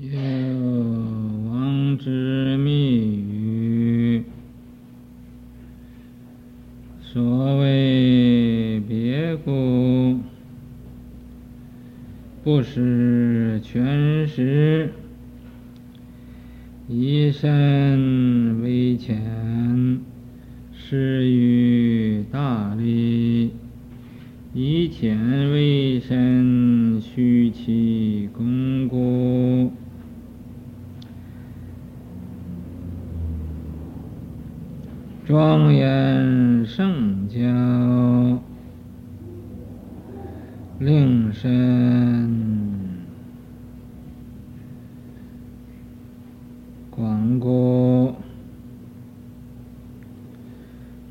有王之密语，所谓别故，不使全实，以深为浅，施于大利；以浅为深，须其功故。庄严圣教，令深广故，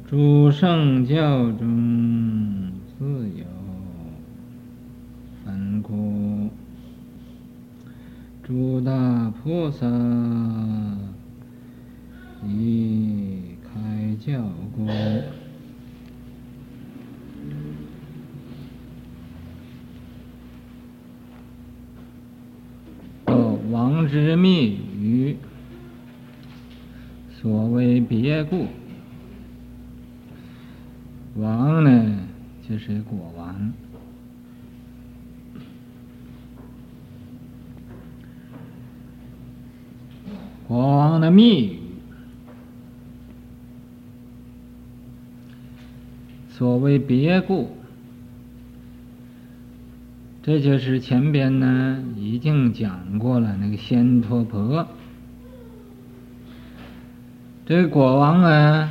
诸圣教中自有分故，诸大菩萨以开教故，有王之密语，所别故，王呢就是国王，国王的密语。所谓别故，这就是前边呢已经讲过了。那个仙陀婆，这国王啊，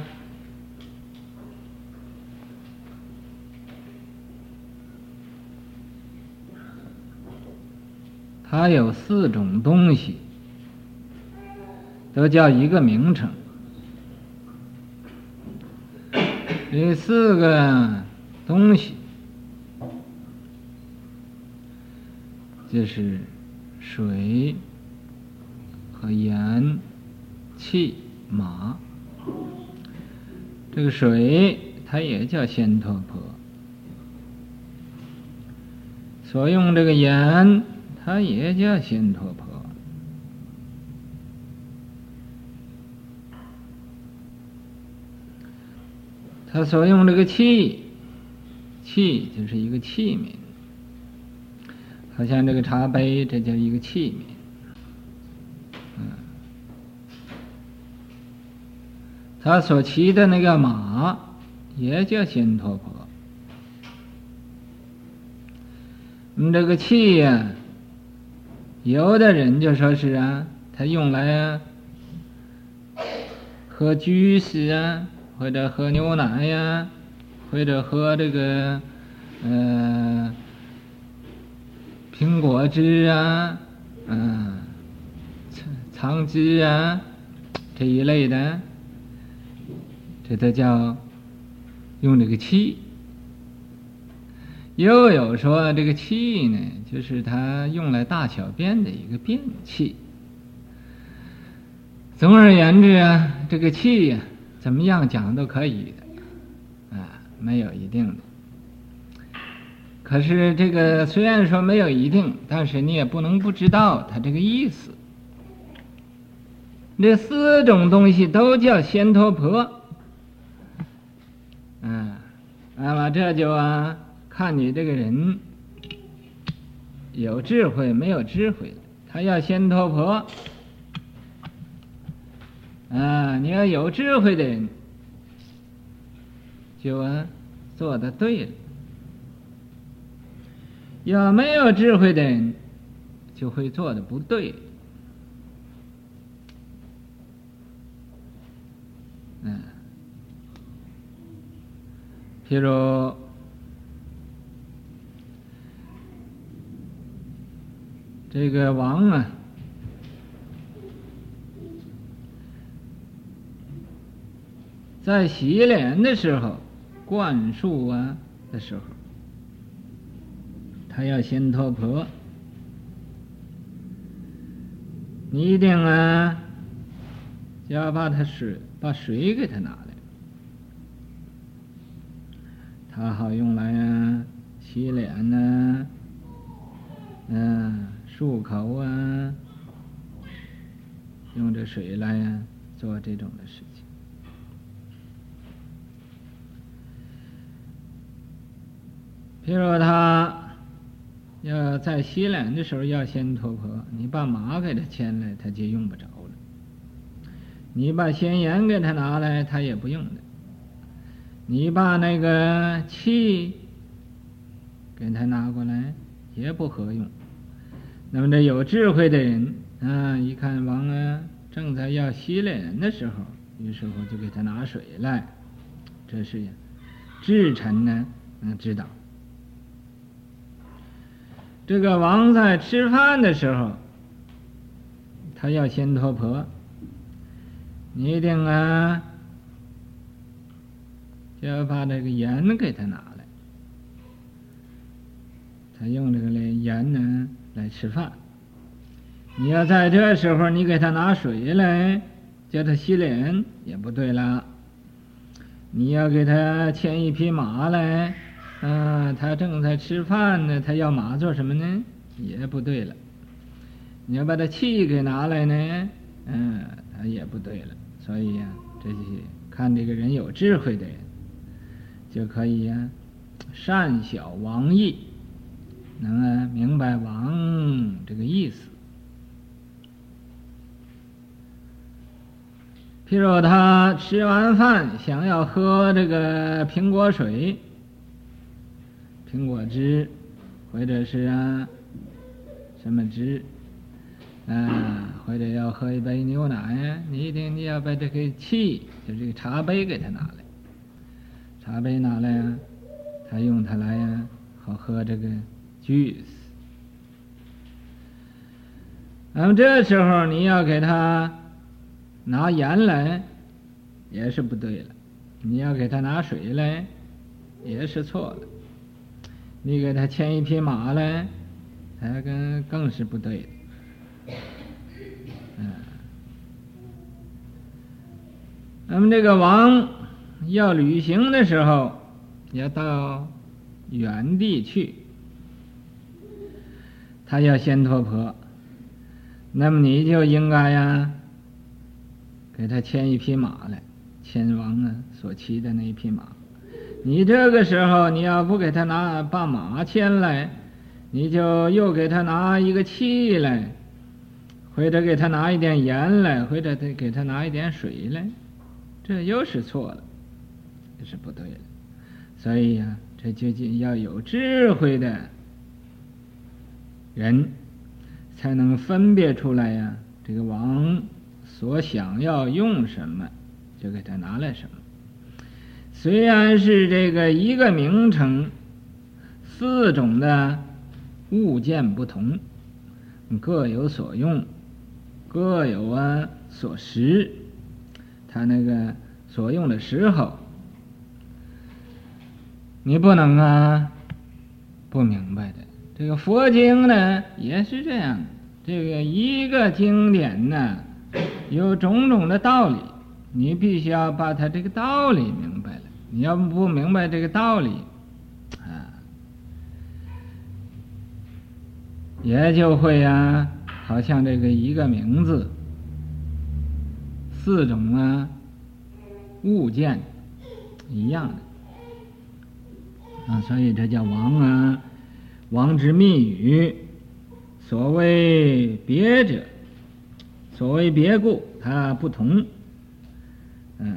他有四种东西，都叫一个名称。这四个东西，就是水和盐、气、马。这个水，它也叫仙陀婆；所用这个盐，它也叫仙陀婆。他所用这个气，气就是一个器皿，好像这个茶杯，这叫一个器皿。嗯，他所骑的那个马，也叫仙陀婆。嗯，这个气呀，有的人就说是啊，他用来啊，喝 juice 啊。或者喝牛奶呀，或者喝这个，呃，苹果汁啊，嗯，橙汁啊，这一类的，这都叫用这个气。又有说这个气呢，就是他用来大小便的一个便器。总而言之啊，这个气呀。怎么样讲都可以的，啊，没有一定的。可是这个虽然说没有一定，但是你也不能不知道它这个意思。这四种东西都叫仙陀婆，嗯，那么这就啊，看你这个人有智慧没有智慧。他要先脱婆。啊，你要有智慧的人，就啊做的对了；要没有智慧的人，就会做的不对。嗯，譬如这个王啊。在洗脸的时候，灌漱啊的时候，他要先脱壳，你一定啊，就要把他水把水给他拿来，他好用来啊洗脸呐、啊，嗯、漱口啊，用这水来呀做这种的事情。譬如他要在洗脸的时候要先脱婆，你把马给他牵来，他就用不着了；你把咸盐给他拿来，他也不用的；你把那个气给他拿过来，也不合用。那么这有智慧的人啊，一看王啊正在要洗脸的时候，于是乎就给他拿水来，这是呀，智臣呢能知道。这个王在吃饭的时候，他要先脱婆，你一定啊，就要把这个盐给他拿来。他用这个来盐呢来吃饭。你要在这时候，你给他拿水来，叫他洗脸也不对了。你要给他牵一匹马来。啊，他正在吃饭呢，他要马做什么呢？也不对了。你要把他气给拿来呢，嗯，他也不对了。所以呀、啊，这些看这个人有智慧的人，就可以呀、善晓王意，能啊明白王这个意思。譬如他吃完饭想要喝这个苹果水。苹果汁，或者是啊，什么汁，啊，或者要喝一杯牛奶呀，你一定你要把这个器，就这个茶杯给他拿来，茶杯拿来呀，他用它来呀，好喝这个 juice。那么这时候你要给他拿盐来，也是不对了；你要给他拿水来，也是错了。你给他牵一匹马来，他更更是不对的。嗯，那么这个王要旅行的时候，要到原地去，他要先脱婆，那么你就应该呀，给他牵一匹马来，牵王啊所骑的那一匹马。你这个时候，你要不给他拿把马牵来，你就又给他拿一个器来，或者给他拿一点盐来，或者给他拿一点水来，这又是错了，这是不对的。所以呀，这究竟要有智慧的人，才能分别出来呀。这个王所想要用什么，就给他拿来什么。虽然是这个一个名称，四种的物件不同，各有所用，各有啊所时，他那个所用的时候，你不能啊不明白的。这个佛经呢也是这样，这个一个经典呢有种种的道理，你必须要把它这个道理明白了。你要不明白这个道理，啊，也就会呀、啊，好像这个一个名字，四种啊物件一样的，啊，所以这叫王啊，王之密语，所谓别者，所谓别故，它不同，嗯。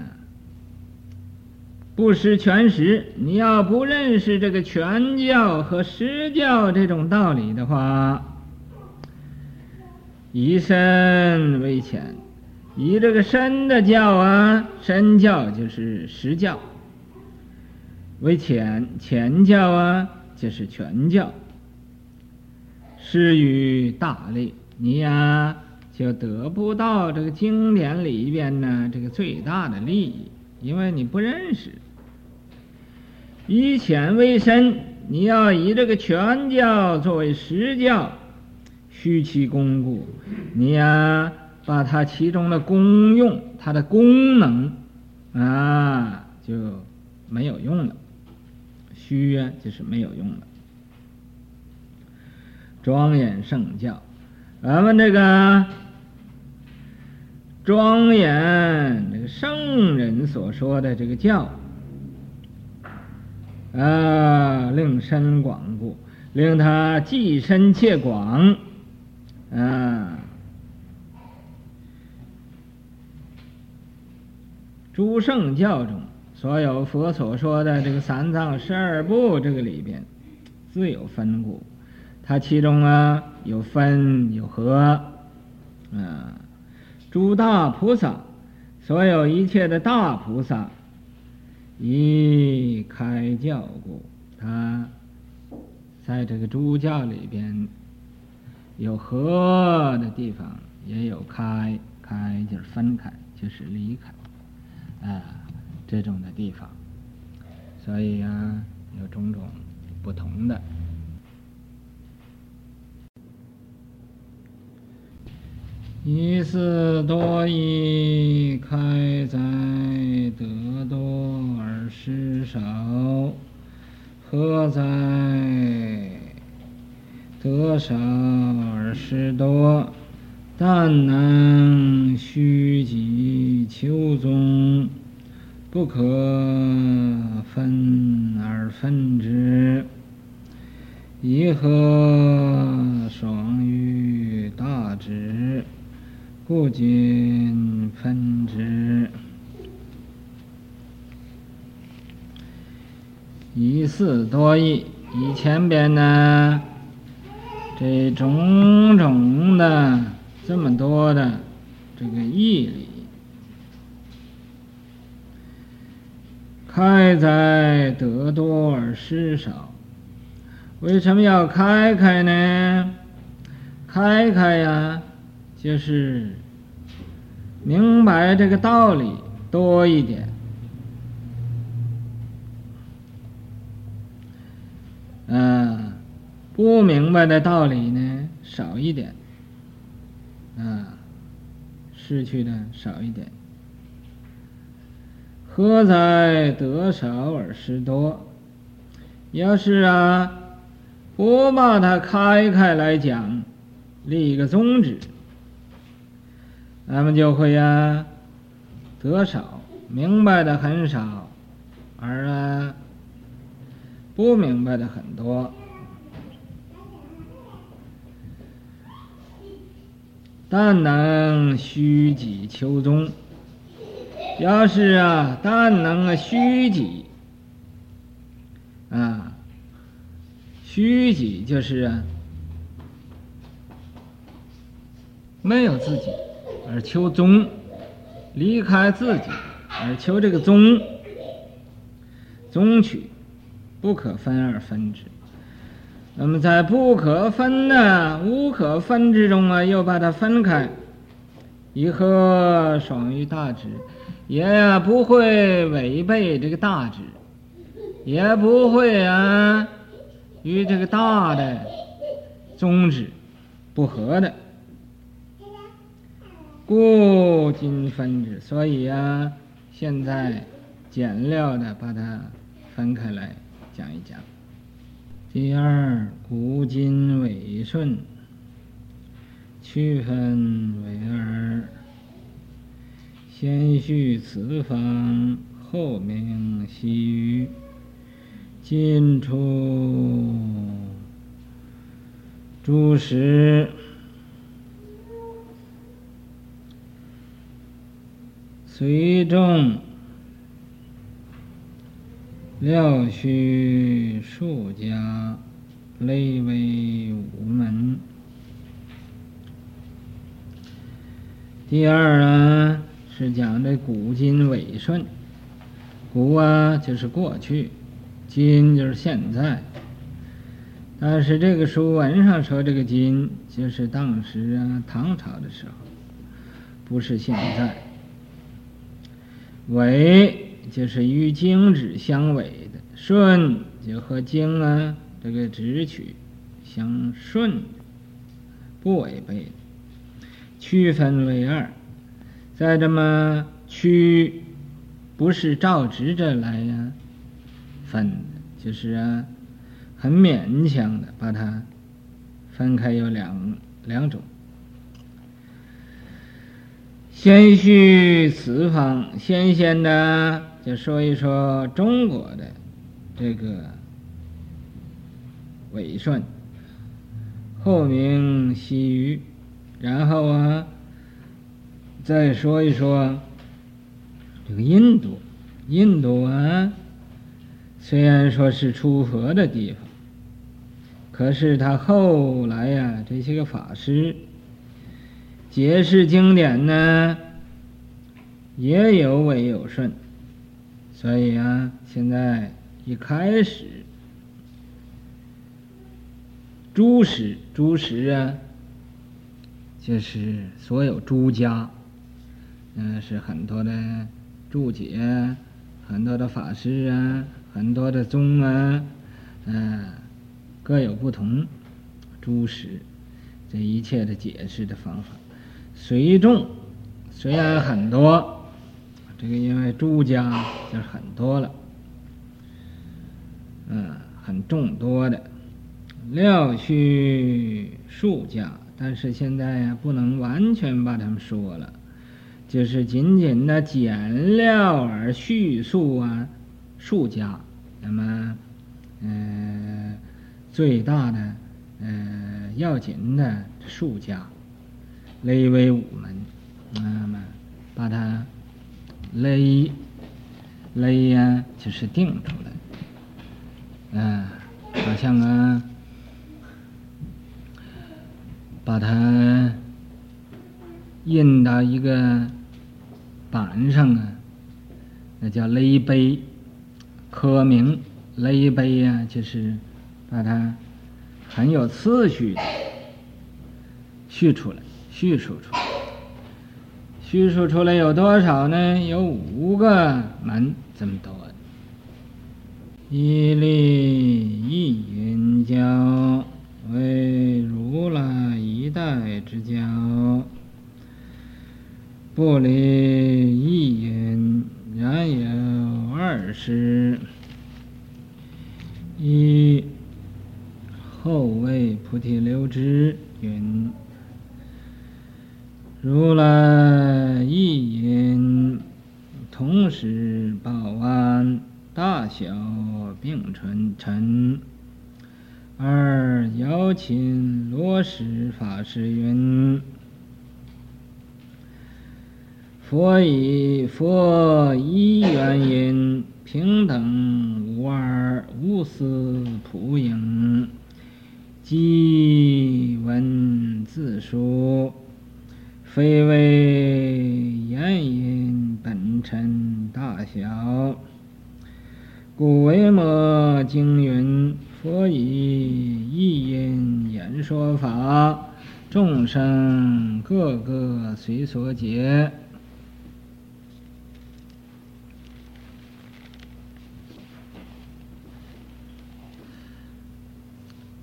不识全实，你要不认识这个全教和实教这种道理的话，以身为浅，以这个深的教啊，深教就是实教；为浅，浅教啊就是全教。施于大利，你呀就得不到这个经典里边呢这个最大的利益，因为你不认识。以浅为深，你要以这个全教作为实教，虚其功故，你呀把它其中的功用、它的功能啊就没有用了，虚啊就是没有用了。庄严圣教，咱们这个庄严这个圣人所说的这个教，啊，令深广故，令他既深且广，啊，诸圣教中，所有佛所说的这个三藏十二部这个里边，自有分故，它其中啊有分有合，啊。诸大菩萨，所有一切的大菩萨，以开教故，他在这个诸教里边有合的地方，也有开，开就是分开，就是离开，啊，这种的地方，所以啊，有种种不同的。一四多异，开在得多而失少；何在得少而失多。但能虚己求宗，不可分而分之。一合双于大智。故今分之，一四多异。以前边呢，这种种的这么多的这个义理，开在得多而失少。为什么要开开呢？开开呀！就是明白这个道理多一点，嗯，不明白的道理呢少一点，啊，失去的少一点。合在得少而失多，要是啊，不把它开开来讲，立一个宗旨。咱们就会呀、得少，明白的很少，而啊，不明白的很多。但能虚己求宗，要是啊，但能啊虚己，啊，虚己就是啊，没有自己。而求宗，离开自己，而求这个宗，宗取，不可分而分之。那么在不可分的无可分之中啊，又把它分开，以合双于大智，也不会违背这个大智，也不会啊与这个大的宗旨不合的。故今分之，所以啊，现在简略的把它分开来讲一讲。第二，古今违顺，区分为二：先叙此方，后明西域。今出诸史。随众料须数家，类为五门。第二呢，是讲这古今违顺。古啊，就是过去；今就是现在。但是这个书文上说，这个今就是当时啊，唐朝的时候，不是现在。违就是与经旨相违的，顺就和经啊这个直取相顺，不违背的。区分为二，再这么区，不是照直着来呀、啊、分，就是啊很勉强的把它分开，有两两种。先叙此方，先先的就说一说中国的这个纬顺，后名西域，然后啊，再说一说这个印度，印度啊，虽然说是出佛的地方，可是他后来呀，这些个法师。解释经典呢，也有纬有顺，所以啊，现在一开始，诸史诸史啊，就是所有诸家，嗯，是很多的注解，很多的法师啊，很多的宗啊，嗯，各有不同，诸史这一切的解释的方法。随众虽然很多，这个因为诸家就是很多了，嗯，很众多的，料去数家，但是现在呀，不能完全把他们说了，就是仅仅的减料而叙述啊，数家，那么，呃，最大的，呃，要紧的数家。勒为五门，那么把它勒勒呀，就是定出来。嗯，好像啊，把它印到一个板上啊，那叫勒碑，刻名勒碑呀，就是把它很有次序的叙出来。叙述出来，叙述出来有多少呢？有五个门这么多。一例一云交为如来一代之交，不离一引，然有二师。一后为菩提流支云。如来一引，同时报安，大小并存陈。二姚琴罗什法师云：佛以佛一缘引，平等无二，无私普应，即文字书。非为言引本尘大小，故维摩经云：佛以一引演说法，众生各个随所解。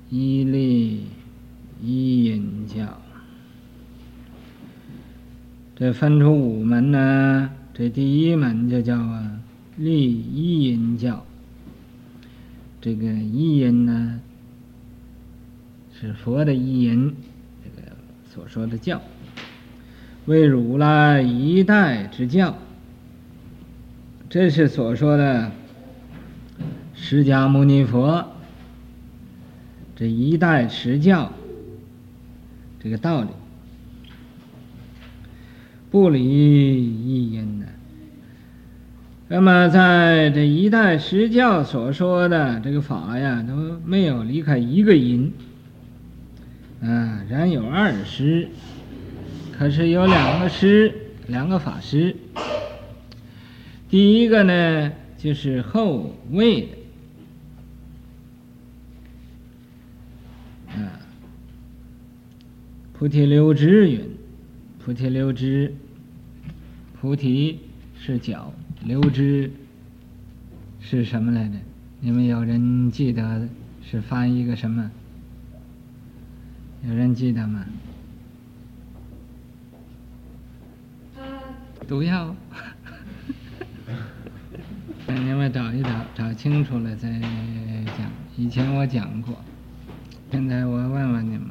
一例一引教。这分出五门呢，这第一门就叫啊立一音教。这个一音呢，是佛的一音，这个所说的教，为如来一代之教。这是所说的释迦牟尼佛这一代持教这个道理。不离一因呢？那么在这一代持教所说的这个法呀，都没有离开一个因。啊，然有二师，可是有两个师，两个法师。第一个呢，就是后位的。菩提流支云。菩提流支，菩提是脚，流支是什么来着？你们有人记得是翻译个什么？有人记得吗？毒药。你们找一找，找清楚了再讲。以前我讲过，现在我问问你们。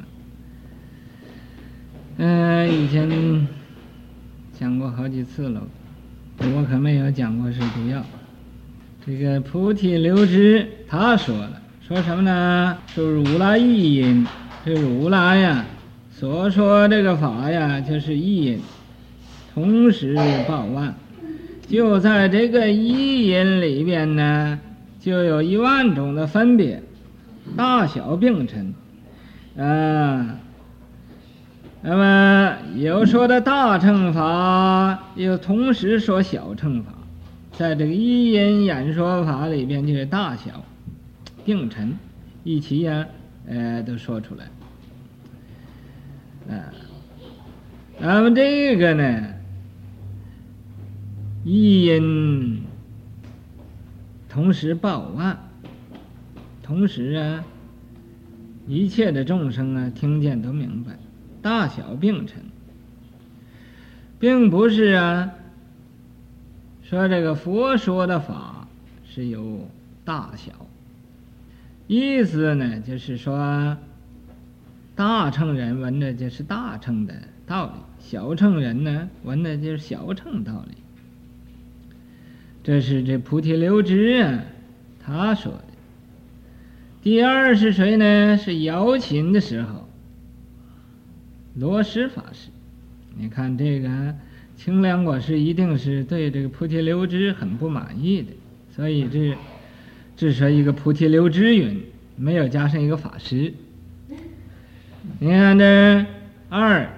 嗯，以前讲过好几次了，我可没有讲过是毒药。这个菩提流支他说了，说什么呢？就是如来一因，这如来呀所说这个法呀，就是一因，同时报万，就在这个一因里边呢，就有一万种的分别，大小并陈，啊。那么有说的大乘法，又同时说小乘法，在这个一因演说法里边，就是大小并陈一起呀，呃，都说出来。啊，那么这个呢，一因同时报万，同时啊，一切的众生啊，听见都明白。大小并陈，并不是啊。说这个佛说的法是有大小，意思呢就是说，大乘人闻的就是大乘的道理，小乘人呢闻的就是小乘道理。这是这菩提流支啊，他说的。第二是谁呢？是瑶琴的时候。罗什法师，你看这个清凉果师一定是对这个菩提流支很不满意的，所以这只说一个菩提流支云，没有加上一个法师。你看这二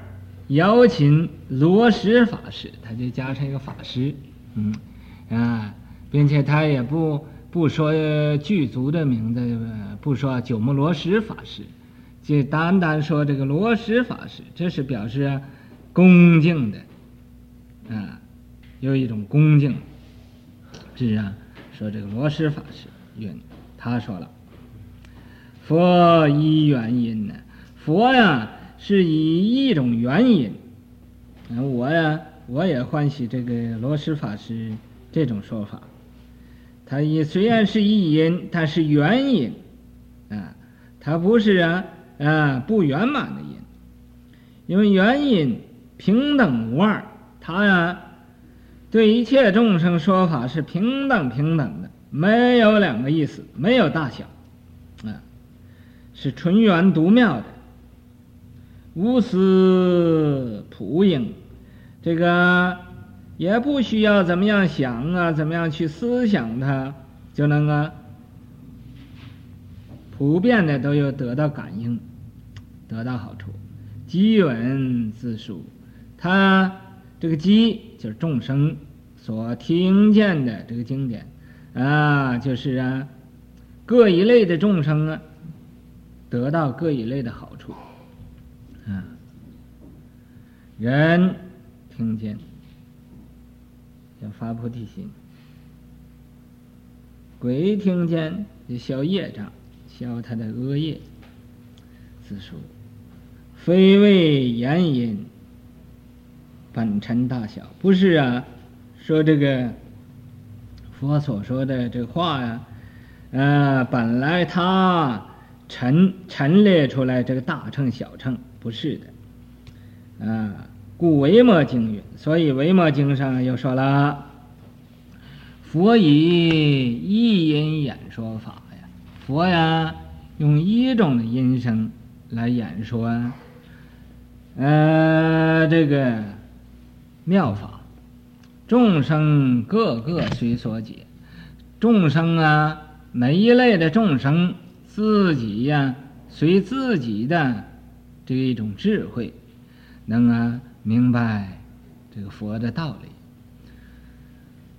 姚琴罗什法师，他就加上一个法师，嗯啊，并且他也不不说具足的名字，不说九木罗什法师。就单单说这个罗什法师，这是表示恭敬的，啊，有一种恭敬。是啊，说这个罗什法师云，他说了，佛依原因呢，佛呀是以一种原因，我呀我也欢喜这个罗什法师这种说法，他也虽然是一因，但是原因，啊，他不是啊。啊，不圆满的因，因为原因平等无二，他呀对一切众生说法是平等平等的，没有两个意思，没有大小，啊，是纯圆独妙的，无私普应，这个也不需要怎么样想啊，怎么样去思想它，就能够普遍的都有得到感应。得到好处，机闻自述，他这个机就是众生所听见的这个经典啊，就是啊，各一类的众生啊，得到各一类的好处。啊，人听见要发菩提心，鬼听见就消业障，消他的恶业，自说。非谓言因，本尘大小，不是啊。说这个佛所说的这话呀，呃，本来他陈陈列出来这个大乘小乘，不是的，啊，故维摩经云，所以维摩经上又说了，佛以一因演说法，佛呀用一种的音声来演说。呃，这个妙法，众生个个随所解，众生啊，每一类的众生自己呀、随自己的这一种智慧，能啊明白这个佛的道理。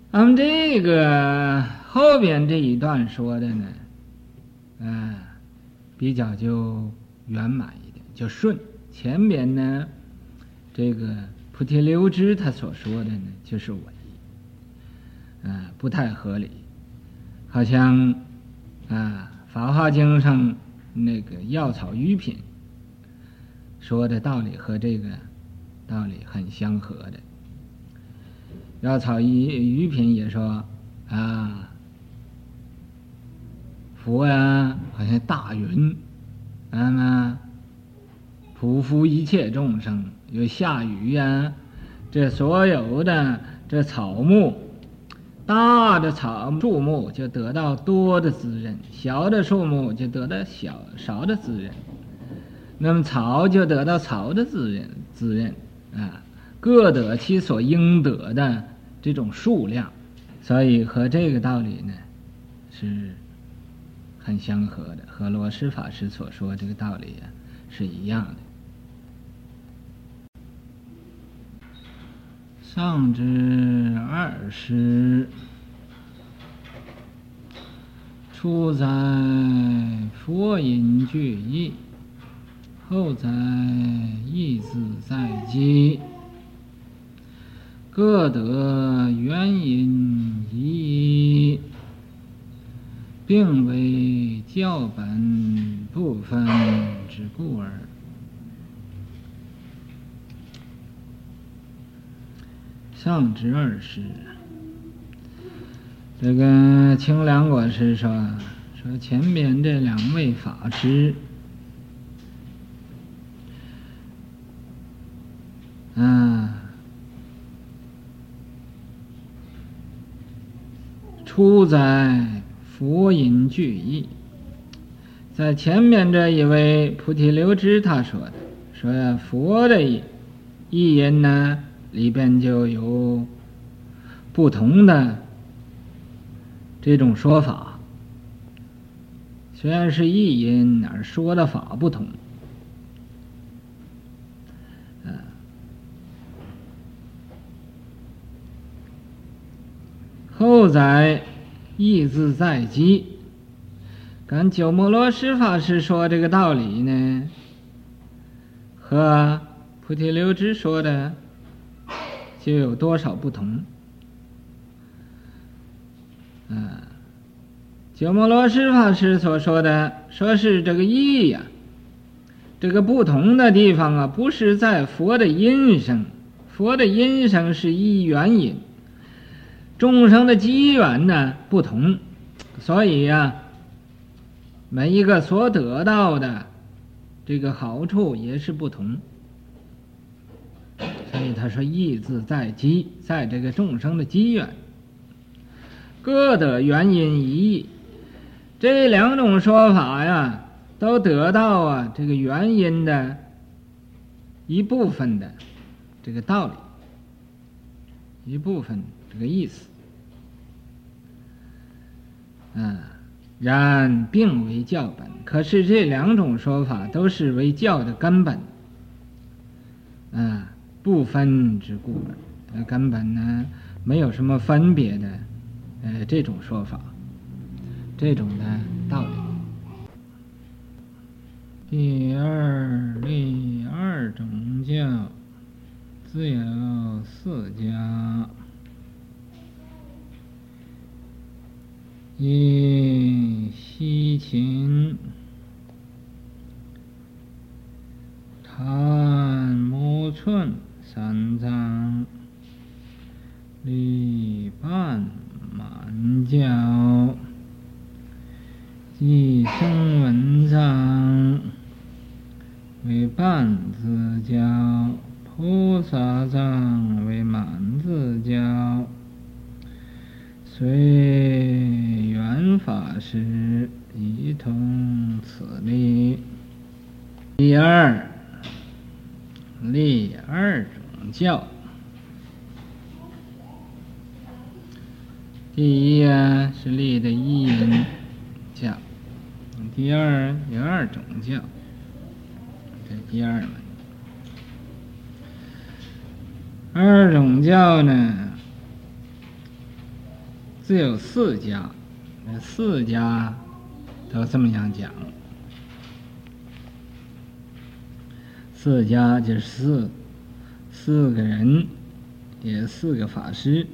那么这个后边这一段说的呢，啊、比较就圆满一点，就顺。前边呢，这个菩提流支他所说的呢，就是伪，啊，不太合理，好像啊《法华经》上那个药草喻品说的道理和这个道理很相合的。药草喻喻品也说啊，佛呀，好像大云，啊。匍匐一切众生，有下雨呀、这所有的这草木，大的草树木就得到多的滋润，小的树木就得到小少的滋润。那么草就得到草的滋润，滋润啊，各得其所应得的这种数量，所以和这个道理呢，是很相合的，和罗什法师所说这个道理啊是一样的。上之二师，初在佛音具义。后在义自在机，各得原因一，并为教本不分之故耳。上之二师，这个清凉果师说，说前面这两位法师。嗯，出在佛音具义，在前面这一位菩提流支他说的，说佛的意音呢里边就有不同的这种说法，虽然是意音，而说的法不同。后载意自在机，跟鸠摩罗什法师说这个道理呢，和菩提流支说的就有多少不同？嗯，鸠摩罗什法师所说的，说是这个义呀，这个不同的地方啊，不是在佛的音声，佛的音声是一元音。众生的机缘呢不同，所以呀、每一个所得到的这个好处也是不同。所以他说义字在机，在这个众生的机缘，各得原因一义。这两种说法呀，都得到啊这个原因的一部分的这个道理，一部分这个意思。嗯，然并为教本。可是这两种说法都是为教的根本，嗯，不分之故。根本呢，没有什么分别的，呃，这种说法，这种的道理。第二例二种教，自有四家。一西秦、檀木寸三藏，力半满教，即声闻藏为半自教，菩萨藏为满自教。随缘法师一同此例。第二，立二种教。第一啊是立的一音教，第二有二种教，这第二门。二种教呢？自有四家，四家都这么样讲。四家就是四四个人，也四个法师。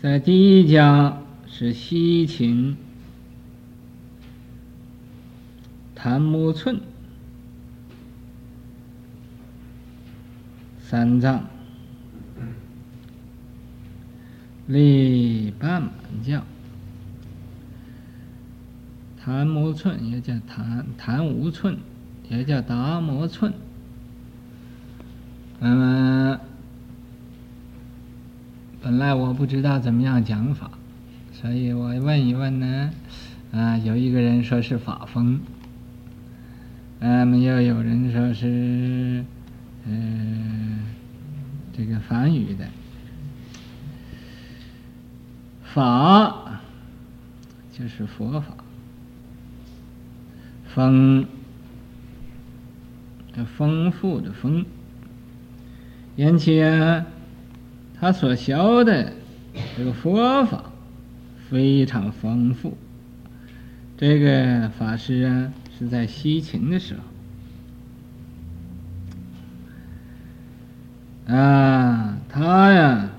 在第一家是西秦、檀木寸三藏。力半满教，檀木寸也叫檀檀无寸，也叫达摩寸，那嗯，本来我不知道怎么样讲法，所以我问一问呢。啊，有一个人说是法风，嗯、啊，又有人说是，嗯、这个梵语的。法，就是佛法，丰，丰富的丰，因此，他所学的这个佛法非常丰富。这个法师啊，是在西秦的时候，啊，他呀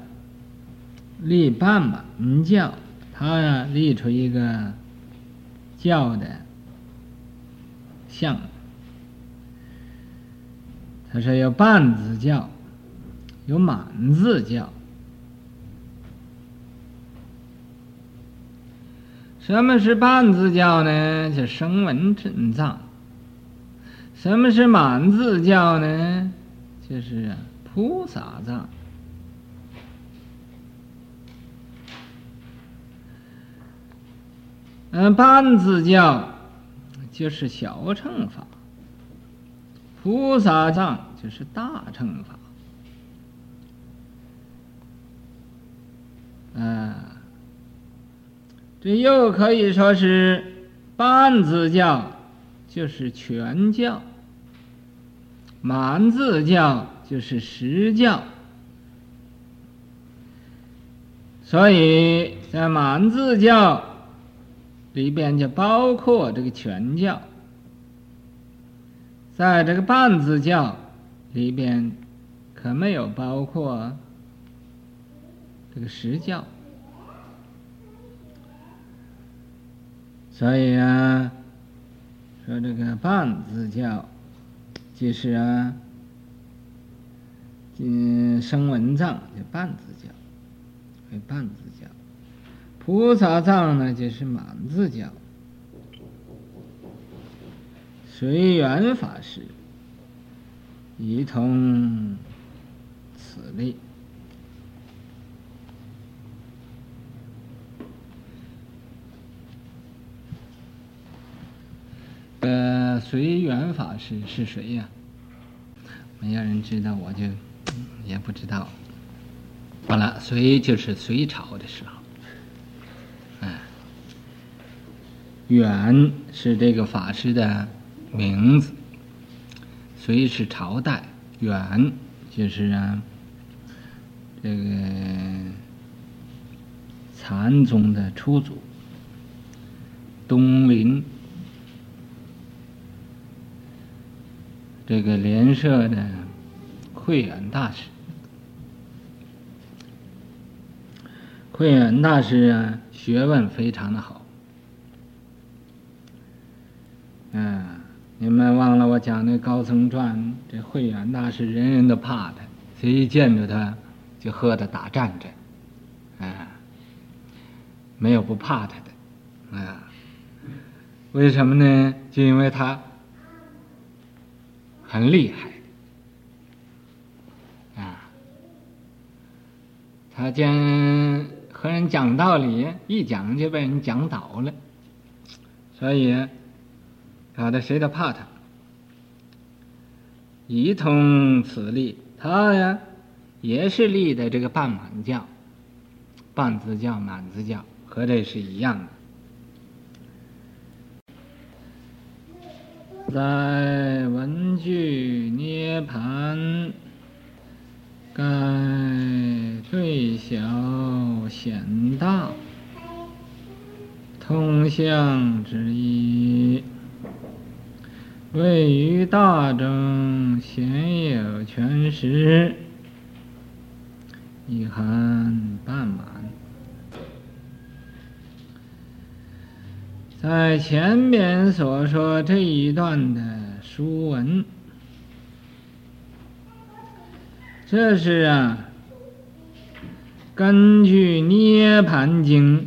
立半满教，他呀立出一个教的像，他说有半字教，有满字教。什么是半字教呢？就声闻正藏。什么是满字教呢？就是菩萨藏。嗯，半字教就是小乘法，菩萨藏就是大乘法。啊。这又可以说是半字教，就是全教；满字教就是实教。所以在满字教里边就包括这个全教，在这个半字教里边可没有包括这个实教。所以啊，说这个半字教，就是啊，嗯，声闻藏就半字教，为半字；菩萨藏呢，就是满字教。随缘法师，一通此例。呃，随缘法师是谁呀？没有人知道，我就也不知道。好了，隋就是隋朝的时候。哎，缘是这个法师的名字，隋是朝代，缘就是啊，这个禅宗的初祖，东林。这个莲社的慧远大师，慧远大师啊，学问非常的好。嗯，你们忘了我讲那高僧传，这慧远大师人人都怕他，谁一见着他就和他打战战，啊，没有不怕他的，啊，为什么呢？就因为他。很厉害，啊！他见和人讲道理，一讲就被人讲倒了，所以搞得谁都怕他。一通此例，他呀也是立的这个半满教、半字教、满字教，和这是一样的。在文具涅盘，该最小显大，通相之一，位于大中鲜有全实，一含半满。在前面所说这一段的书文，这是啊，根据《涅槃经》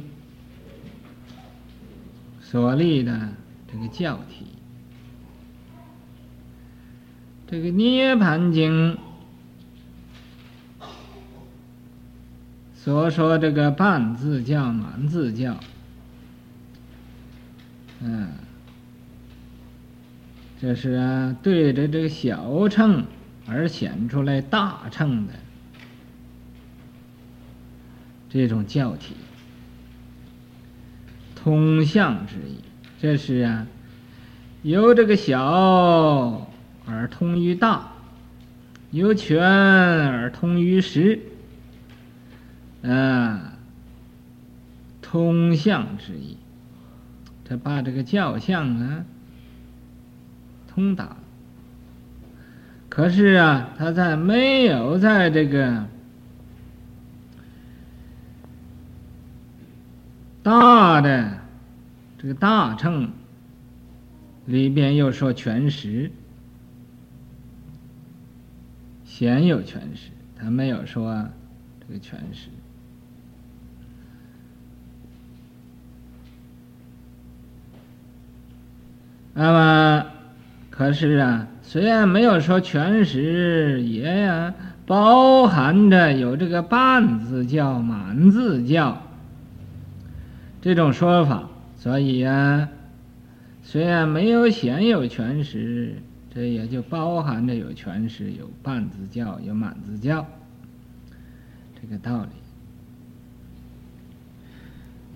所立的这个教体。这个《涅盘经》所说这个半字教、满字教，嗯，这是啊，对着这个小乘而显出来大乘的这种教体，通向之意。这是啊，由这个小。而通于大，由全而通于实。啊，通向之意，他把这个教相啊通达。可是啊，他在没有在这个大的这个大乘里边又说全实，显有全实，他没有说这个全实。那么，可是啊，虽然没有说全实，也呀包含着有这个半字教、满字教这种说法，所以啊，虽然没有显有全实，这也就包含着有全实、有半自教、有满自教这个道理。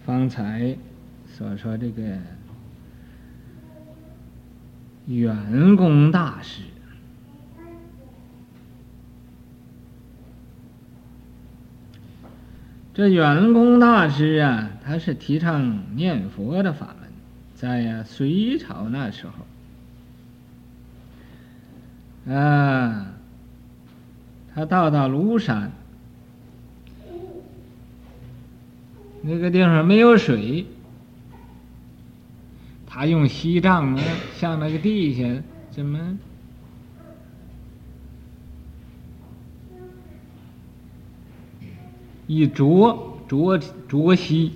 方才所说这个。圆工大师，这圆工大师啊，他是提倡念佛的法门，在呀隋朝那时候，啊，他到达庐山，那个地方没有水。他用锡杖呢，向那个地下怎么一啄啄啄锡？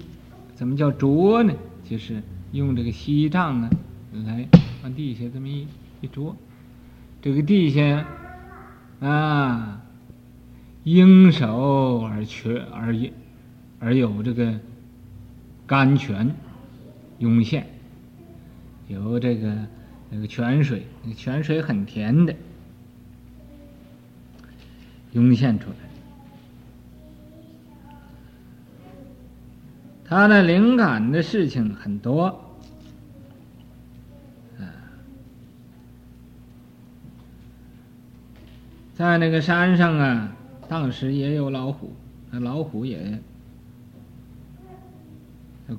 怎么叫啄呢？就是用这个锡杖啊，来往地下这么一一啄，这个地下啊，应手而缺而而有这个甘泉涌现。有这个那个泉水，泉水很甜的，涌现出来。他的灵感的事情很多，在那个山上啊，当时也有老虎，那老虎也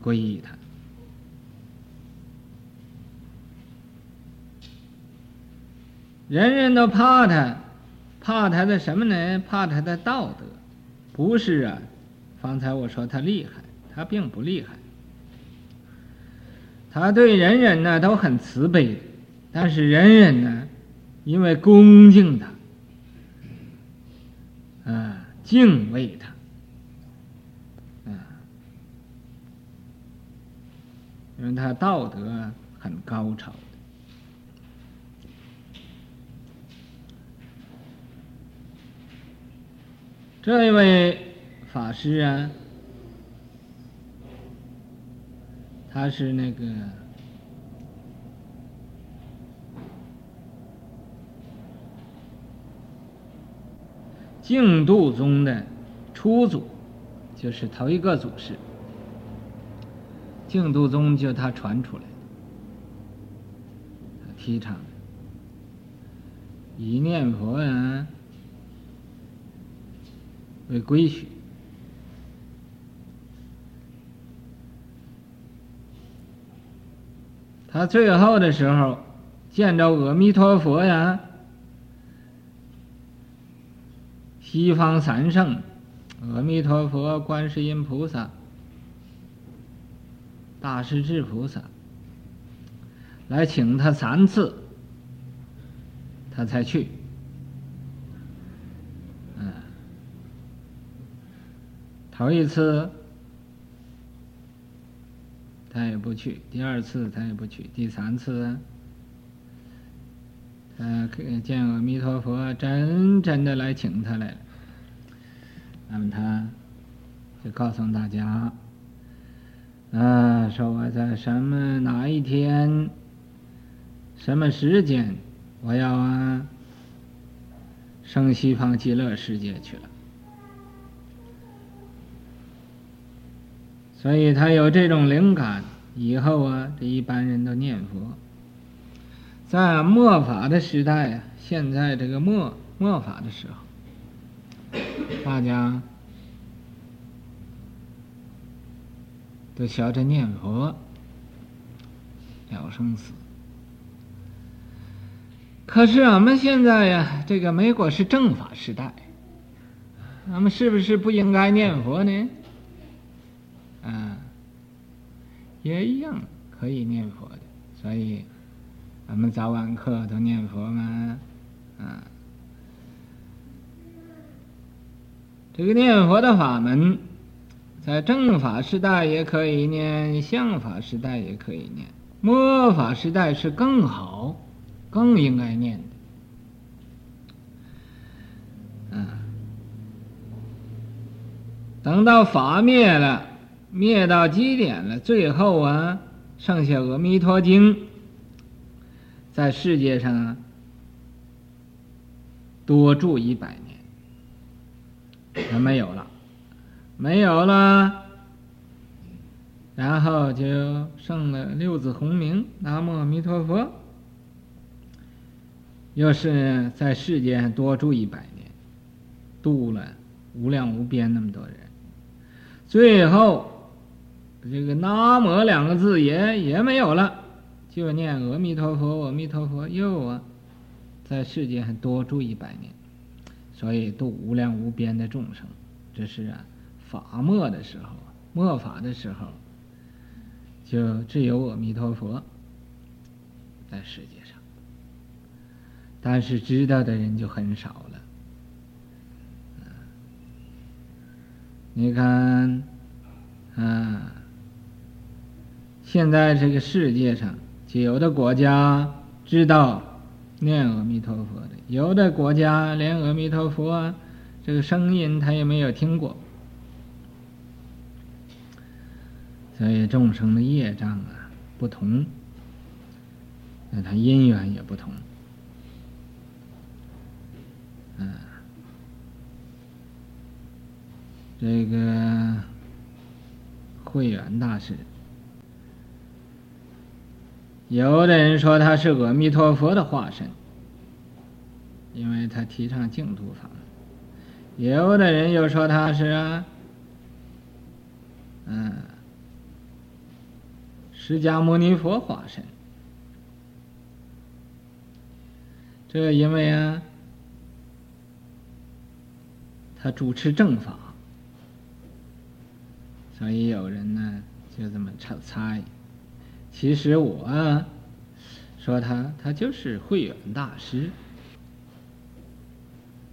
皈依他。人人都怕他，怕他的什么呢？怕他的道德，不是啊。方才我说他厉害，他并不厉害。他对人人呢都很慈悲，但是人人呢，因为恭敬他，敬畏他，啊，因为他道德很高超。这位法师啊，他是那个净度宗的初祖，就是头一个祖师。净度宗就他传出来的，提倡以念佛啊。为规矩，他最后的时候见着阿弥陀佛呀，西方三圣，阿弥陀佛、观世音菩萨、大势至菩萨，来请他三次，他才去。嗯头一次他也不去，第二次他也不去，第三次，他见阿弥陀佛真真的来请他来了，那么他就告诉大家，啊，说我在什么哪一天，什么时间，我要啊，升西方极乐世界去了。所以他有这种灵感，以后啊，这一般人都念佛。在末法的时代啊，现在这个末末法的时候，大家都学着念佛，了生死。可是俺们现在呀，这个美国是正法时代，俺们是不是不应该念佛呢？啊，也一样可以念佛的，所以咱们早晚课都念佛嘛，啊，这个念佛的法门，在正法时代也可以念，相法时代也可以念，末法时代是更好，更应该念的，啊，等到法灭了。灭到极点了，最后啊，剩下《阿弥陀经》在世界上多住一百年，也没有了，没有了，然后就剩了六字洪名“南无阿弥陀佛”，又是在世界上多住一百年，度了无量无边那么多人，最后。这个“南无”两个字也也没有了，就念“阿弥陀佛”，阿弥陀佛又啊，在世界上多住一百年，所以度无量无边的众生。这是啊，法末的时候，末法的时候，就只有阿弥陀佛在世界上，但是知道的人就很少了。你看，啊。现在这个世界上，有的国家知道念阿弥陀佛的，有的国家连阿弥陀佛这个声音他也没有听过，所以众生的业障啊不同，那他因缘也不同，嗯，这个慧远大师。有的人说他是阿弥陀佛的化身，因为他提倡净土法门；有的人又说他是啊，嗯，释迦牟尼佛化身。这因为啊，他主持正法，所以有人呢就这么猜。其实我说他，他就是会员大师。